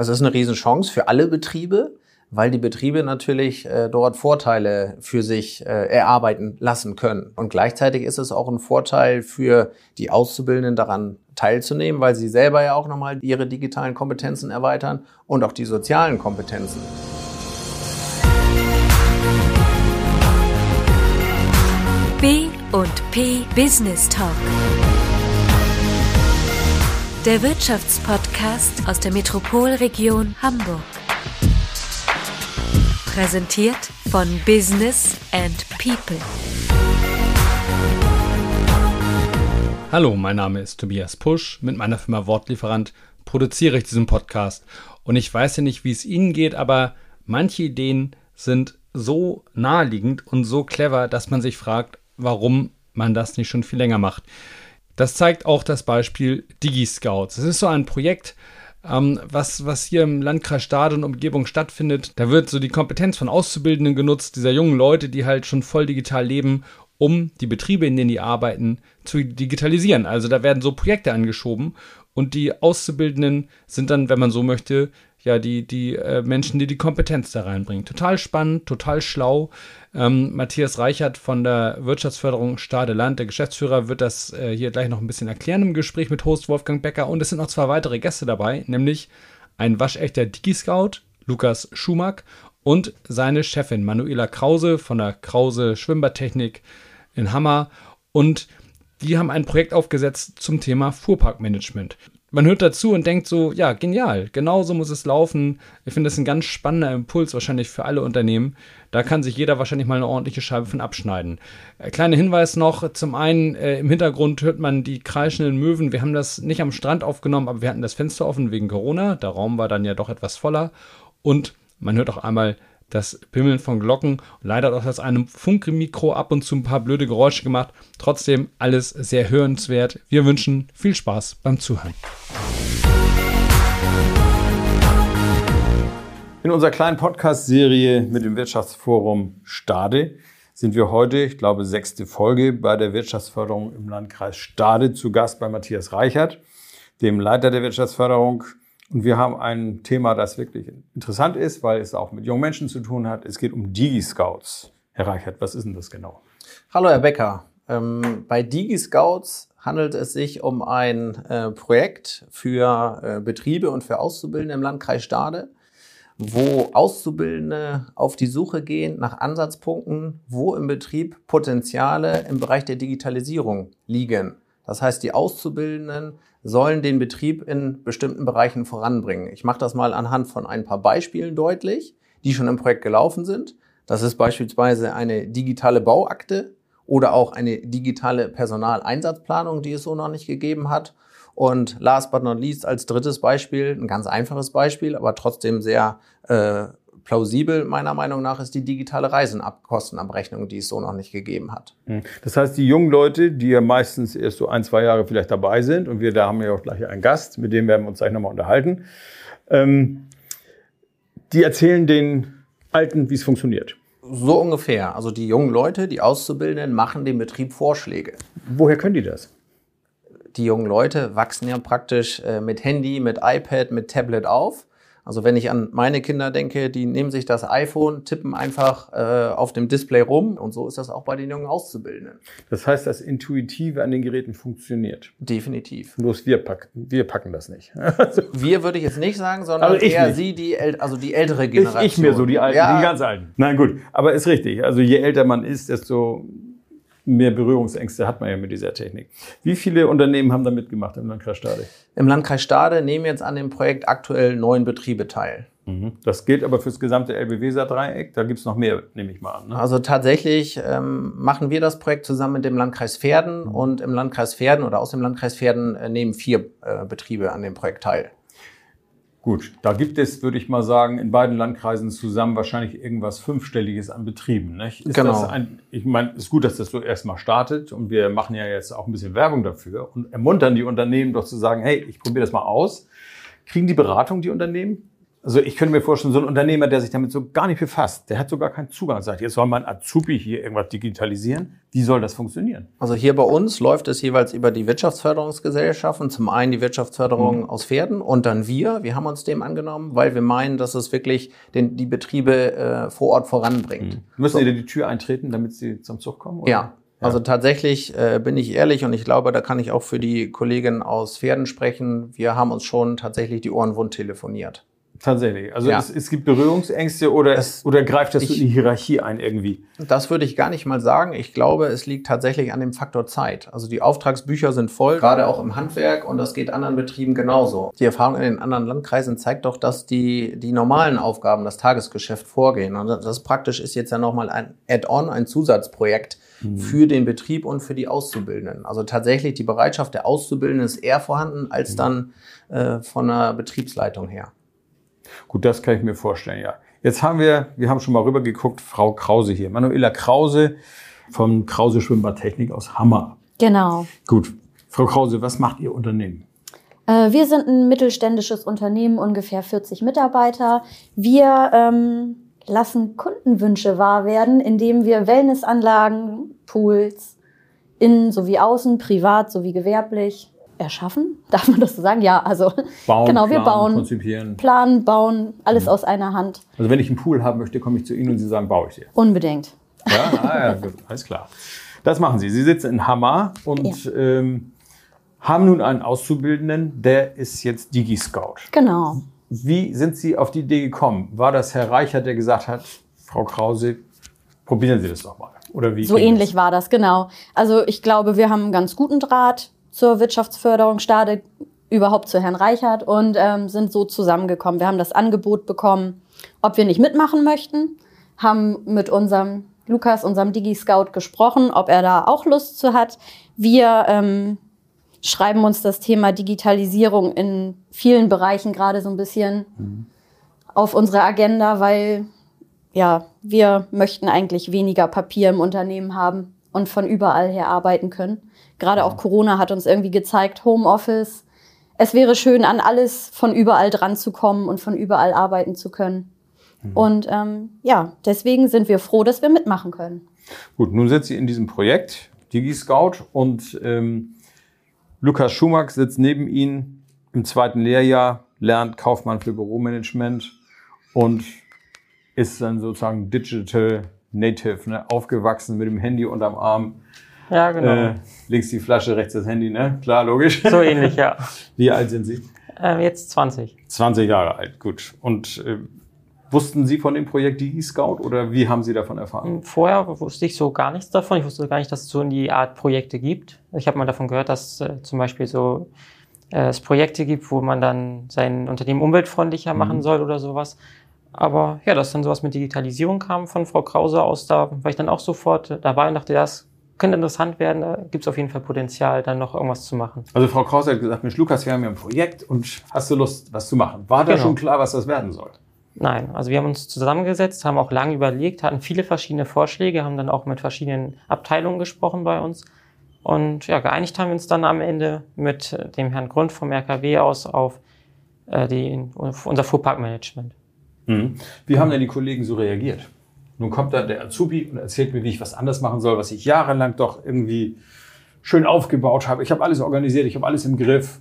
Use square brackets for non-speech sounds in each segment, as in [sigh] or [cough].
Also es ist eine Riesenchance für alle Betriebe, weil die Betriebe natürlich äh, dort Vorteile für sich äh, erarbeiten lassen können. Und gleichzeitig ist es auch ein Vorteil für die Auszubildenden daran teilzunehmen, weil sie selber ja auch nochmal ihre digitalen Kompetenzen erweitern und auch die sozialen Kompetenzen. B und P Business Talk. Der Wirtschaftspodcast aus der Metropolregion Hamburg. Präsentiert von Business and People. Hallo, mein Name ist Tobias Pusch. Mit meiner Firma Wortlieferant produziere ich diesen Podcast. Und ich weiß ja nicht, wie es Ihnen geht, aber manche Ideen sind so naheliegend und so clever, dass man sich fragt, warum man das nicht schon viel länger macht. Das zeigt auch das Beispiel DigiScouts. Es ist so ein Projekt, ähm, was, was hier im Landkreis Stade und Umgebung stattfindet. Da wird so die Kompetenz von Auszubildenden genutzt, dieser jungen Leute, die halt schon voll digital leben, um die Betriebe, in denen die arbeiten, zu digitalisieren. Also da werden so Projekte angeschoben und die Auszubildenden sind dann, wenn man so möchte, ja, die, die äh, Menschen, die die Kompetenz da reinbringen. Total spannend, total schlau. Ähm, Matthias Reichert von der Wirtschaftsförderung Stade Land, der Geschäftsführer, wird das äh, hier gleich noch ein bisschen erklären im Gespräch mit Host Wolfgang Becker. Und es sind noch zwei weitere Gäste dabei, nämlich ein waschechter Digi-Scout, Lukas Schumack, und seine Chefin Manuela Krause von der Krause Schwimmbadtechnik in Hammer. Und die haben ein Projekt aufgesetzt zum Thema Fuhrparkmanagement man hört dazu und denkt so, ja, genial, genau so muss es laufen. Ich finde das ein ganz spannender Impuls wahrscheinlich für alle Unternehmen. Da kann sich jeder wahrscheinlich mal eine ordentliche Scheibe von abschneiden. Äh, kleiner Hinweis noch, zum einen äh, im Hintergrund hört man die kreischenden Möwen. Wir haben das nicht am Strand aufgenommen, aber wir hatten das Fenster offen wegen Corona. Der Raum war dann ja doch etwas voller. Und man hört auch einmal das Pimmeln von Glocken. Leider hat auch das einem Funkmikro ab und zu ein paar blöde Geräusche gemacht. Trotzdem alles sehr hörenswert. Wir wünschen viel Spaß beim Zuhören. In unserer kleinen Podcast-Serie mit dem Wirtschaftsforum Stade sind wir heute, ich glaube, sechste Folge bei der Wirtschaftsförderung im Landkreis Stade zu Gast bei Matthias Reichert, dem Leiter der Wirtschaftsförderung und wir haben ein Thema, das wirklich interessant ist, weil es auch mit jungen Menschen zu tun hat. Es geht um Digi-Scouts. Herr Reichert, was ist denn das genau? Hallo, Herr Becker. Ähm, bei Digi-Scouts handelt es sich um ein äh, Projekt für äh, Betriebe und für Auszubildende im Landkreis Stade, wo Auszubildende auf die Suche gehen nach Ansatzpunkten, wo im Betrieb Potenziale im Bereich der Digitalisierung liegen. Das heißt, die Auszubildenden sollen den Betrieb in bestimmten Bereichen voranbringen. Ich mache das mal anhand von ein paar Beispielen deutlich, die schon im Projekt gelaufen sind. Das ist beispielsweise eine digitale Bauakte oder auch eine digitale Personaleinsatzplanung, die es so noch nicht gegeben hat. Und last but not least als drittes Beispiel, ein ganz einfaches Beispiel, aber trotzdem sehr äh, plausibel meiner Meinung nach ist die digitale Reisenkostenabrechnung, die es so noch nicht gegeben hat. Hm. Das heißt, die jungen Leute, die ja meistens erst so ein, zwei Jahre vielleicht dabei sind, und wir da haben ja auch gleich einen Gast, mit dem werden wir uns gleich nochmal unterhalten, ähm, die erzählen den Alten, wie es funktioniert. So ungefähr. Also die jungen Leute, die Auszubildenden, machen dem Betrieb Vorschläge. Woher können die das? Die jungen Leute wachsen ja praktisch äh, mit Handy, mit iPad, mit Tablet auf also wenn ich an meine Kinder denke, die nehmen sich das iPhone, tippen einfach äh, auf dem Display rum und so ist das auch bei den jungen Auszubildenden. Das heißt, das Intuitive an den Geräten funktioniert. Definitiv. Bloß wir packen, wir packen das nicht. [laughs] wir würde ich jetzt nicht sagen, sondern also eher nicht. sie, die, also die ältere Generation. Ich, ich mir so, die alten, ja. die ganz alten. Nein, gut. Aber ist richtig. Also je älter man ist, desto mehr Berührungsängste hat man ja mit dieser Technik. Wie viele Unternehmen haben da mitgemacht im Landkreis Stade? Im Landkreis Stade nehmen jetzt an dem Projekt aktuell neun Betriebe teil. Mhm. Das gilt aber fürs gesamte LBW-Dreieck. Da gibt es noch mehr, nehme ich mal an. Ne? Also tatsächlich ähm, machen wir das Projekt zusammen mit dem Landkreis Verden mhm. und im Landkreis Verden oder aus dem Landkreis Verden äh, nehmen vier äh, Betriebe an dem Projekt teil. Gut, da gibt es, würde ich mal sagen, in beiden Landkreisen zusammen wahrscheinlich irgendwas Fünfstelliges an Betrieben. Nicht? Ist genau. Ein, ich meine, es ist gut, dass das so erstmal startet und wir machen ja jetzt auch ein bisschen Werbung dafür und ermuntern die Unternehmen doch zu sagen, hey, ich probiere das mal aus. Kriegen die Beratung, die Unternehmen? Also ich könnte mir vorstellen, so ein Unternehmer, der sich damit so gar nicht befasst, der hat sogar keinen Zugang. Sagt, jetzt soll man Azubi hier irgendwas digitalisieren. Wie soll das funktionieren? Also hier bei uns läuft es jeweils über die Wirtschaftsförderungsgesellschaften. Zum einen die Wirtschaftsförderung Mhm. aus Pferden und dann wir. Wir haben uns dem angenommen, weil wir meinen, dass es wirklich den, die Betriebe äh, vor Ort voranbringt. Müssen Sie da die Tür eintreten, damit Sie zum Zug kommen? oder? Ja. Also tatsächlich äh, bin ich ehrlich und ich glaube, da kann ich auch für die Kollegin aus Pferden sprechen. Wir haben uns schon tatsächlich die Ohren wund telefoniert. Tatsächlich. Also Ja. es, es gibt Berührungsängste oder, Es- oder greift das so ich- in die Hierarchie ein irgendwie? Das würde ich gar nicht mal sagen. Ich glaube, es liegt tatsächlich an dem Faktor Zeit. Also die Auftragsbücher sind voll, gerade auch im Handwerk und das geht anderen Betrieben genauso. Die Erfahrung in den anderen Landkreisen zeigt doch, dass die, die normalen Aufgaben, das Tagesgeschäft vorgehen. Und das praktisch ist jetzt ja nochmal ein Add-on, ein Zusatzprojekt für den Betrieb und für die Auszubildenden. Also tatsächlich die Bereitschaft der Auszubildenden ist eher vorhanden als dann äh, von der Betriebsleitung her. Gut, das kann ich mir vorstellen, ja. Jetzt haben wir, wir haben schon mal rüber geguckt, Frau Krause hier. Manuela Krause vom Krause Schwimmbadtechnik aus Hammer. Genau. Gut. Frau Krause, was macht Ihr Unternehmen? Äh, wir sind ein mittelständisches Unternehmen, ungefähr 40 Mitarbeiter. Wir ähm, lassen Kundenwünsche wahr werden, indem wir Wellnessanlagen, Pools, innen sowie außen, privat sowie gewerblich erschaffen. [laughs] Darf man das so sagen? Ja, also Bauen, genau, wir planen, bauen, konzipieren. planen, bauen, alles aus einer Hand. Also wenn ich einen Pool haben möchte, komme ich zu Ihnen und Sie sagen, baue ich dir. Unbedingt. Ja, ah, ja [laughs] gut, alles klar. Das machen Sie. Sie sitzen in Hammer und ähm, haben nun einen Auszubildenden, der ist jetzt Digi-Scout. Genau. Wie sind Sie auf die Idee gekommen? War das Herr Reichert, der gesagt hat, Frau Krause, probieren Sie das doch mal? Oder wie So ähnlich war das, genau. Also ich glaube, wir haben einen ganz guten Draht zur Wirtschaftsförderung Stade, überhaupt zu Herrn Reichert und ähm, sind so zusammengekommen. Wir haben das Angebot bekommen, ob wir nicht mitmachen möchten, haben mit unserem Lukas, unserem Digi-Scout gesprochen, ob er da auch Lust zu hat. Wir ähm, schreiben uns das Thema Digitalisierung in vielen Bereichen gerade so ein bisschen auf unsere Agenda, weil ja, wir möchten eigentlich weniger Papier im Unternehmen haben und von überall her arbeiten können. Gerade auch Corona hat uns irgendwie gezeigt, Homeoffice. Es wäre schön, an alles von überall dran zu kommen und von überall arbeiten zu können. Und ähm, ja, deswegen sind wir froh, dass wir mitmachen können. Gut, nun sind Sie in diesem Projekt Digi-Scout und ähm, Lukas Schumack sitzt neben Ihnen im zweiten Lehrjahr, lernt Kaufmann für Büromanagement und ist dann sozusagen Digital Native, ne? aufgewachsen mit dem Handy unterm Arm. Ja, genau. Äh, links die Flasche, rechts das Handy, ne? Klar, logisch. So ähnlich, ja. [laughs] Wie alt sind Sie? Ähm, jetzt 20. 20 Jahre alt, gut. Und äh, wussten Sie von dem Projekt Digi-Scout oder wie haben Sie davon erfahren? Vorher wusste ich so gar nichts davon. Ich wusste gar nicht, dass es so in die Art Projekte gibt. Ich habe mal davon gehört, dass äh, zum Beispiel so äh, es Projekte gibt, wo man dann sein Unternehmen umweltfreundlicher machen soll oder sowas. Aber ja, dass dann sowas mit Digitalisierung kam von Frau Krause aus, da war ich dann auch sofort dabei und dachte, das könnte interessant werden. Da gibt es auf jeden Fall Potenzial, dann noch irgendwas zu machen. Also Frau Krause hat gesagt, Mensch, Lukas, wir haben ja ein Projekt und hast du Lust, was zu machen? War da Genau. schon klar, was das werden soll? Nein, also wir haben uns zusammengesetzt, haben auch lange überlegt, hatten viele verschiedene Vorschläge, haben dann auch mit verschiedenen Abteilungen gesprochen bei uns. Und ja, geeinigt haben wir uns dann am Ende mit dem Herrn Grund vom RKW aus auf, äh, die, auf unser Fuhrparkmanagement. Mhm. Wie haben denn die Kollegen so reagiert? Nun kommt da der Azubi und erzählt mir, wie ich was anders machen soll, was ich jahrelang doch irgendwie schön aufgebaut habe. Ich habe alles organisiert, ich habe alles im Griff.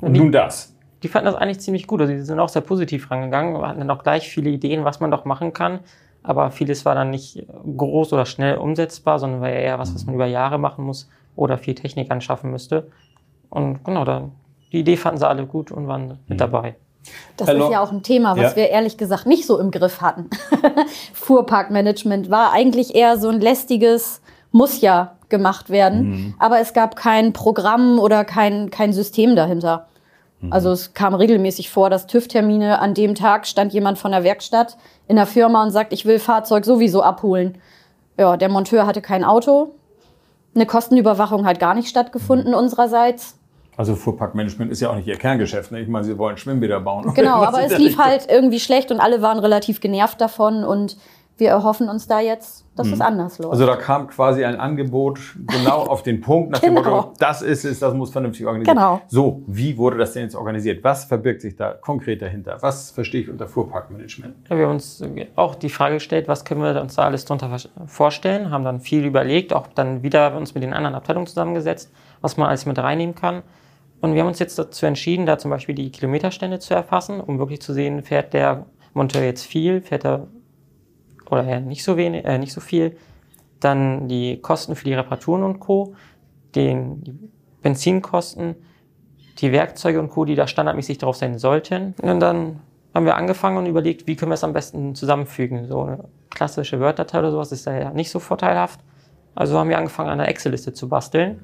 Und die- nun das. Die fanden das eigentlich ziemlich gut. Also die sind auch sehr positiv rangegangen, Wir hatten dann auch gleich viele Ideen, was man doch machen kann. Aber vieles war dann nicht groß oder schnell umsetzbar, sondern war eher was, was man über Jahre machen muss oder viel Technik anschaffen müsste. Und genau, dann, die Idee fanden sie alle gut und waren mit dabei. Das Hallo. ist ja auch ein Thema, was Ja. wir ehrlich gesagt nicht so im Griff hatten. [laughs] Fuhrparkmanagement war eigentlich eher so ein lästiges, muss ja gemacht werden, aber es gab kein Programm oder kein, kein System dahinter. Also es kam regelmäßig vor, dass TÜV-Termine an dem Tag stand jemand von der Werkstatt in der Firma und sagt, ich will Fahrzeug sowieso abholen. Ja, der Monteur hatte kein Auto. Eine Kostenüberwachung hat gar nicht stattgefunden unsererseits. Also Fuhrparkmanagement ist ja auch nicht ihr Kerngeschäft. Ne? Ich meine, sie wollen Schwimmbäder bauen. [laughs] Genau, aber es lief Richtung. halt irgendwie schlecht und alle waren relativ genervt davon und wir erhoffen uns da jetzt, dass es anders läuft. Also da kam quasi ein Angebot genau [laughs] auf den Punkt nach Genau. dem Motto, das ist es, das muss vernünftig organisiert Genau. So, wie wurde das denn jetzt organisiert? Was verbirgt sich da konkret dahinter? Was verstehe ich unter Fuhrparkmanagement? Ja, wir haben uns auch die Frage gestellt, was können wir uns da alles drunter vers- vorstellen, haben dann viel überlegt, auch dann wieder uns mit den anderen Abteilungen zusammengesetzt, was man alles mit reinnehmen kann. Und wir haben uns jetzt dazu entschieden, da zum Beispiel die Kilometerstände zu erfassen, um wirklich zu sehen, fährt der Monteur jetzt viel, fährt er oder eher nicht so wenig, äh, nicht so viel. Dann die Kosten für die Reparaturen und Co., den, die Benzinkosten, die Werkzeuge und Co., die da standardmäßig drauf sein sollten. Und dann haben wir angefangen und überlegt, wie können wir es am besten zusammenfügen. So eine klassische Word-Datei oder sowas ist da ja nicht so vorteilhaft. Also haben wir angefangen, an einer Excel-Liste zu basteln.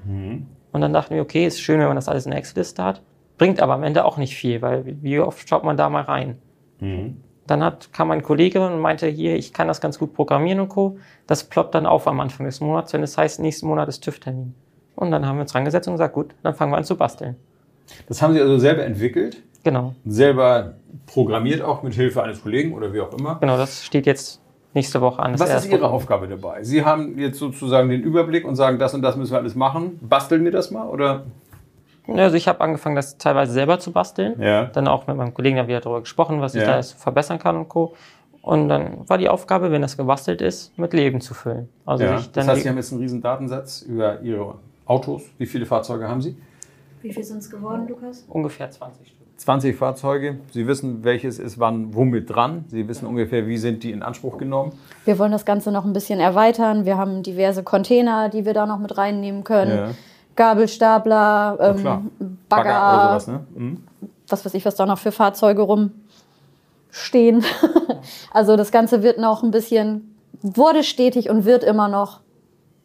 Und dann dachten wir, okay, ist schön, wenn man das alles in einer Excel-Liste hat. Bringt aber am Ende auch nicht viel, weil wie oft schaut man da mal rein? Dann hat, kam ein Kollege und meinte, hier, ich kann das ganz gut programmieren und Co. Das ploppt dann auf am Anfang des Monats, wenn es heißt, nächsten Monat ist TÜV-Termin. Und dann haben wir uns rangesetzt und gesagt, gut, dann fangen wir an zu basteln. Das haben Sie also selber entwickelt, Genau, selber programmiert auch mit Hilfe eines Kollegen oder wie auch immer. genau, das steht jetzt nächste Woche an. das Was ist Ihre. Aufgabe dabei? Sie haben jetzt sozusagen den Überblick und sagen, das und das müssen wir alles machen. Basteln wir das mal oder? Also ich habe angefangen, das teilweise selber zu basteln. Ja. Dann auch mit meinem Kollegen wieder darüber gesprochen, was ich Ja. da jetzt verbessern kann und Co. Und dann war die Aufgabe, wenn das gebastelt ist, mit Leben zu füllen. Also ja. Das heißt, Sie haben jetzt einen riesen Datensatz über Ihre Autos. Wie viele Fahrzeuge haben Sie? Wie viel sind es geworden, Lukas? ungefähr 20 Stück. 20 Fahrzeuge. Sie wissen, welches ist wann womit dran. Sie wissen ungefähr, wie sind die in Anspruch genommen. Wir wollen das Ganze noch ein bisschen erweitern. Wir haben diverse Container, die wir da noch mit reinnehmen können. Ja. Gabelstapler, ähm. Bagger, oder sowas, ne? Mhm. was weiß ich, was da noch für Fahrzeuge rumstehen. [laughs] also das Ganze wird noch ein bisschen, wurde stetig und wird immer noch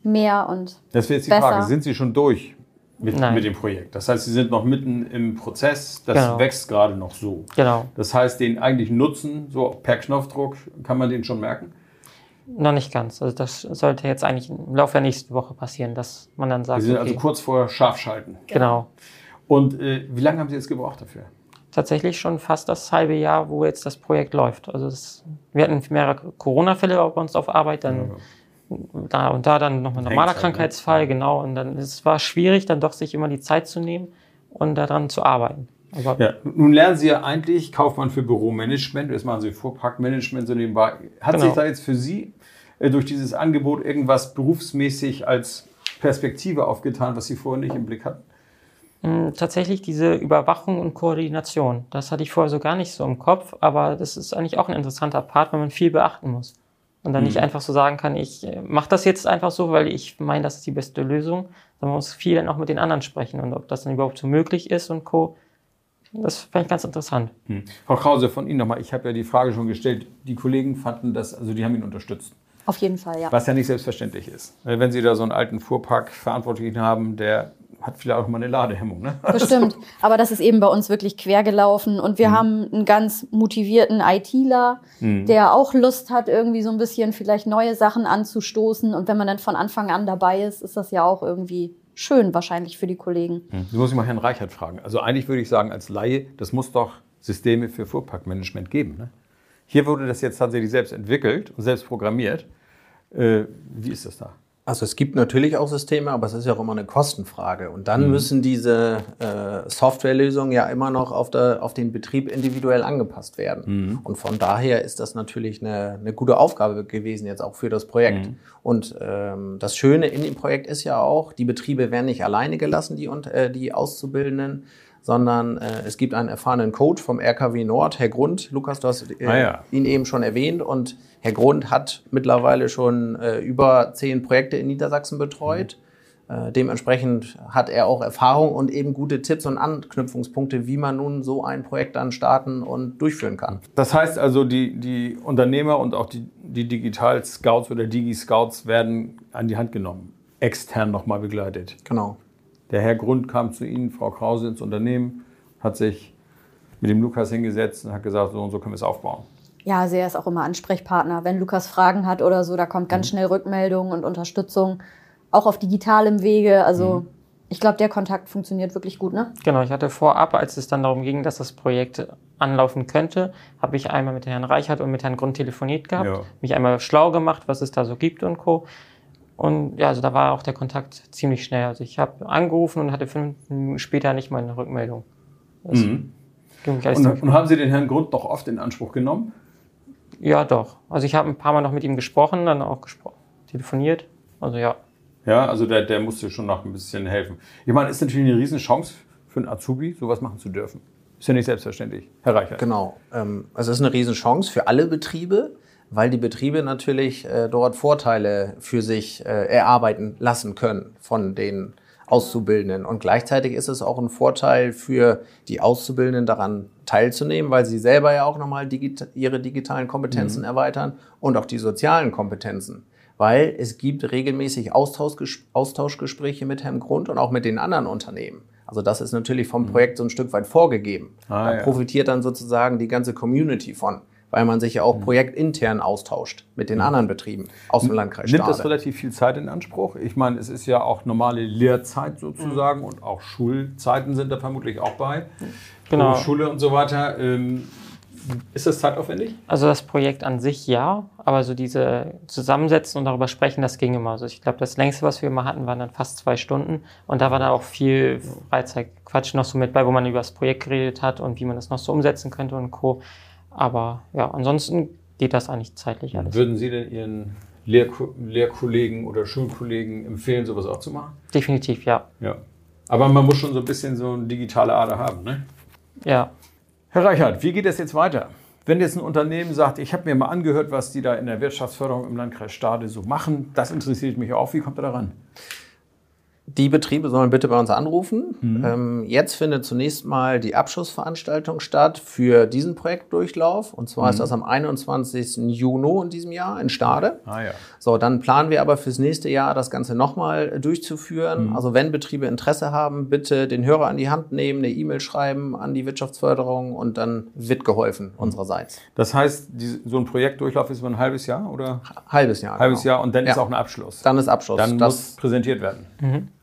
mehr und Das wäre jetzt die Besser. Frage. Sind Sie schon durch mit, mit dem Projekt? Das heißt, Sie sind noch mitten im Prozess. Das Genau. wächst gerade noch so. Genau. Das heißt, den eigentlichen Nutzen, so per Knopfdruck, kann man den schon merken? Noch nicht ganz. Also das sollte jetzt eigentlich im Laufe der nächsten Woche passieren, dass man dann sagt, Sie sind okay, also kurz vor Scharfschalten. genau. Und äh, wie lange haben Sie jetzt gebraucht dafür? Tatsächlich schon fast das halbe Jahr, wo jetzt das Projekt läuft. Also das, wir hatten mehrere Corona-Fälle bei uns auf Arbeit, dann da und da dann noch ein normaler ne? Krankheitsfall, genau. Und dann es war schwierig, dann doch sich immer die Zeit zu nehmen und daran zu arbeiten. Aber Ja, nun lernen Sie ja eigentlich Kaufmann für Büromanagement. Jetzt machen Sie Fuhrparkmanagement so nebenbei. Hat Genau. sich da jetzt für Sie äh, durch dieses Angebot irgendwas berufsmäßig als Perspektive aufgetan, was Sie vorher nicht im Blick hatten? mh, tatsächlich diese Überwachung und Koordination, das hatte ich vorher so gar nicht so im Kopf, aber das ist eigentlich auch ein interessanter Part, weil man viel beachten muss. Und dann Mhm. nicht einfach so sagen kann, ich mache das jetzt einfach so, weil ich meine, das ist die beste Lösung, sondern man muss viel dann auch mit den anderen sprechen und ob das dann überhaupt so möglich ist und Co. Das fand ich ganz interessant. Hm. Frau Krause, von Ihnen nochmal. Ich habe ja die Frage schon gestellt. Die Kollegen fanden das, also die haben ihn unterstützt. auf jeden Fall, ja. Was ja nicht selbstverständlich ist. Äh, Wenn Sie da so einen alten Fuhrpark-Verantwortlichen haben, der hat vielleicht auch mal eine Ladehemmung. Ne? Bestimmt. [laughs] Aber das ist eben bei uns wirklich quer gelaufen. Und Mhm. wir haben einen ganz motivierten ITler, der auch Lust hat, irgendwie so ein bisschen vielleicht neue Sachen anzustoßen. Und wenn man dann von Anfang an dabei ist, ist das ja auch irgendwie schön wahrscheinlich für die Kollegen. Das muss ich mal Herrn Reichert fragen. Also eigentlich würde ich sagen, als Laie, das muss doch Systeme für Fuhrparkmanagement geben. Ne? Hier wurde das jetzt tatsächlich selbst entwickelt und selbst programmiert. Äh, wie ist das da? Also es gibt natürlich auch Systeme, aber es ist ja auch immer eine Kostenfrage. Und dann müssen diese äh, Softwarelösungen ja immer noch auf, der, auf den Betrieb individuell angepasst werden. Und von daher ist das natürlich eine, eine gute Aufgabe gewesen jetzt auch für das Projekt. Und ähm, das Schöne in dem Projekt ist ja auch, die Betriebe werden nicht alleine gelassen, die, und, äh, die Auszubildenden, sondern äh, es gibt einen erfahrenen Coach vom RKW Nord, Herr Grund. Lukas, du hast äh, Ah ja. ihn eben schon erwähnt und Herr Grund hat mittlerweile schon äh, über zehn Projekte in Niedersachsen betreut. Äh, dementsprechend hat er auch Erfahrung und eben gute Tipps und Anknüpfungspunkte, wie man nun so ein Projekt dann starten und durchführen kann. Das heißt also, die, die Unternehmer und auch die, die Digital-Scouts oder Digi-Scouts werden an die Hand genommen, extern nochmal begleitet. Genau. Der Herr Grund kam zu Ihnen, Frau Krause, ins Unternehmen, hat sich mit dem Lukas hingesetzt und hat gesagt, so und so können wir es aufbauen. Ja, also er ist auch immer Ansprechpartner. Wenn Lukas Fragen hat oder so, da kommt ganz schnell Rückmeldung und Unterstützung. Auch auf digitalem Wege. Also ich glaube, der Kontakt funktioniert wirklich gut, ne? Genau, ich hatte vorab, als es dann darum ging, dass das Projekt anlaufen könnte, habe ich einmal mit Herrn Reichert und mit Herrn Grund telefoniert gehabt, Ja. mich einmal schlau gemacht, was es da so gibt und Co. Und ja, also da war auch der Kontakt ziemlich schnell. Also ich habe angerufen und hatte fünf Minuten später nicht mal eine Rückmeldung. Das ging gleich Und, ziemlich- und haben Sie den Herrn Grund doch oft in Anspruch genommen? ja, doch. Also ich habe ein paar Mal noch mit ihm gesprochen, dann auch gespro telefoniert. Also ja. Ja, also der, der musste schon noch ein bisschen helfen. Ich meine, ist natürlich eine Riesenchance für einen Azubi, sowas machen zu dürfen. Ist ja nicht selbstverständlich. Herr Reichert. Genau. Ähm, also es ist eine Riesenchance für alle Betriebe, weil die Betriebe natürlich äh, dort Vorteile für sich äh, erarbeiten lassen können von den Auszubildenden. Und gleichzeitig ist es auch ein Vorteil für die Auszubildenden daran teilzunehmen, weil sie selber ja auch nochmal digita ihre digitalen Kompetenzen erweitern und auch die sozialen Kompetenzen. Weil es gibt regelmäßig Austauschges Austauschgespräche mit Herrn Grund und auch mit den anderen Unternehmen. Also das ist natürlich vom Projekt so ein Stück weit vorgegeben. Ah, da ja. profitiert dann sozusagen die ganze Community von, weil man sich ja Mhm. auch projektintern austauscht mit den anderen Betrieben aus dem Landkreis Nimmt das relativ viel Zeit in Anspruch? Ich meine, es ist ja auch normale Lehrzeit sozusagen und auch Schulzeiten sind da vermutlich auch bei. Genau. Schule und so weiter. Ähm, ist das zeitaufwendig? Also das Projekt an sich ja, aber so diese Zusammensetzen und darüber sprechen, das ging immer. Also ich glaube, das längste, was wir immer hatten, waren dann fast zwei Stunden. Und da war dann auch viel Freizeitquatsch noch so mit bei, wo man über das Projekt geredet hat und wie man das noch so umsetzen könnte und Co. Aber ja, ansonsten geht das eigentlich zeitlich alles. Würden Sie denn Ihren Lehrko Lehrkollegen oder Schulkollegen empfehlen, sowas auch zu machen? Definitiv, ja. Ja. Aber man muss schon so ein bisschen so eine digitale Ader haben, ne? Ja. Herr Reichert, wie geht es jetzt weiter? Wenn jetzt ein Unternehmen sagt, ich habe mir mal angehört, was die da in der Wirtschaftsförderung im Landkreis Stade so machen, das interessiert mich auch, wie kommt er da ran? Die Betriebe sollen bitte bei uns anrufen. Mhm. Ähm, jetzt findet zunächst mal die Abschlussveranstaltung statt für diesen Projektdurchlauf. Und zwar Mhm. ist das am 21. Juni in diesem Jahr in Stade. Ah ja. So, dann planen wir aber fürs nächste Jahr das Ganze nochmal Mhm. durchzuführen. Also wenn Betriebe Interesse haben, bitte den Hörer an die Hand nehmen, eine E-Mail schreiben an die Wirtschaftsförderung und dann wird geholfen unsererseits. Das heißt, die, so ein Projektdurchlauf ist über ein halbes Jahr oder Halbes Jahr. halbes genau. Jahr und dann Ja. ist auch ein Abschluss. Dann ist Abschluss. Dann muss das, präsentiert werden.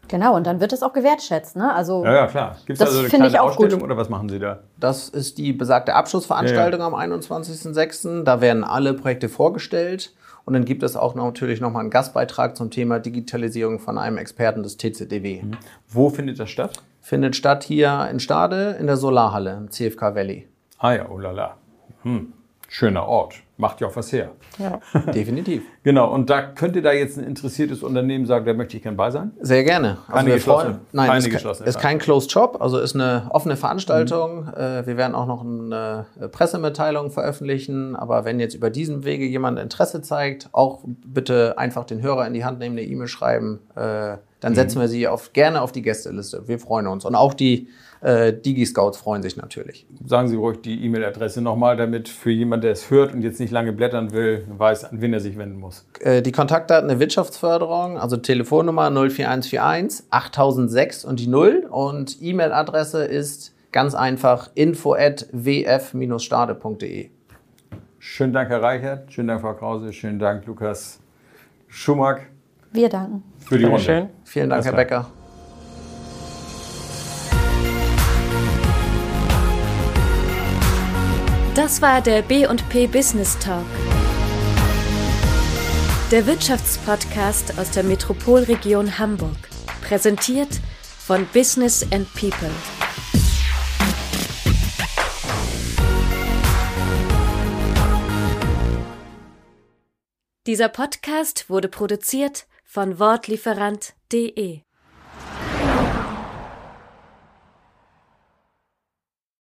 Genau, und dann wird es auch gewertschätzt. Ne? Also Ja, ja, klar. Gibt es Das also eine finde ich kleine auch gut. Ausstellung oder was machen Sie da? das ist die besagte Abschlussveranstaltung am 21.06. Da werden alle Projekte vorgestellt. Und dann gibt es auch noch, natürlich nochmal einen Gastbeitrag zum Thema Digitalisierung von einem Experten des TCDW. Wo findet das statt? Findet statt hier in Stade in der Solarhalle im CFK Valley. Ah ja, oh la la. Hm. Schöner Ort. Macht ja auch was her. ja. [laughs] Definitiv. Genau, und da könnte da jetzt ein interessiertes Unternehmen sagen, da möchte ich gern bei sein? Sehr gerne. Also Keine wir geschlossene- freuen, nein, keine ist, geschlossene ist kein Closed Shop, also ist eine offene Veranstaltung. Äh, wir werden auch noch eine Pressemitteilung veröffentlichen, aber wenn jetzt über diesen Wege jemand Interesse zeigt, auch bitte einfach den Hörer in die Hand nehmen, eine E-Mail schreiben, äh, dann setzen wir sie auf, gerne auf die Gästeliste. Wir freuen uns. Und auch die äh, Digi-Scouts freuen sich natürlich. Sagen Sie ruhig die E-Mail-Adresse nochmal, damit für jemand, der es hört und jetzt nicht lange blättern will, weiß, an wen er sich wenden muss. Äh, die Kontaktdaten der Wirtschaftsförderung, also Telefonnummer 04141 8006 und die 0 und E-Mail-Adresse ist ganz einfach info at wf-stade.de. Schönen Dank, Herr Reichert. Schönen Dank, Frau Krause. Schönen Dank, Lukas Schumack, wir danken. für die Runde. Dankeschön. Vielen Dank, Herr. Becker. Das war der B&P Business Talk. Der Wirtschaftspodcast aus der Metropolregion Hamburg. Präsentiert von Business and People. Dieser Podcast wurde produziert von Wortlieferant.de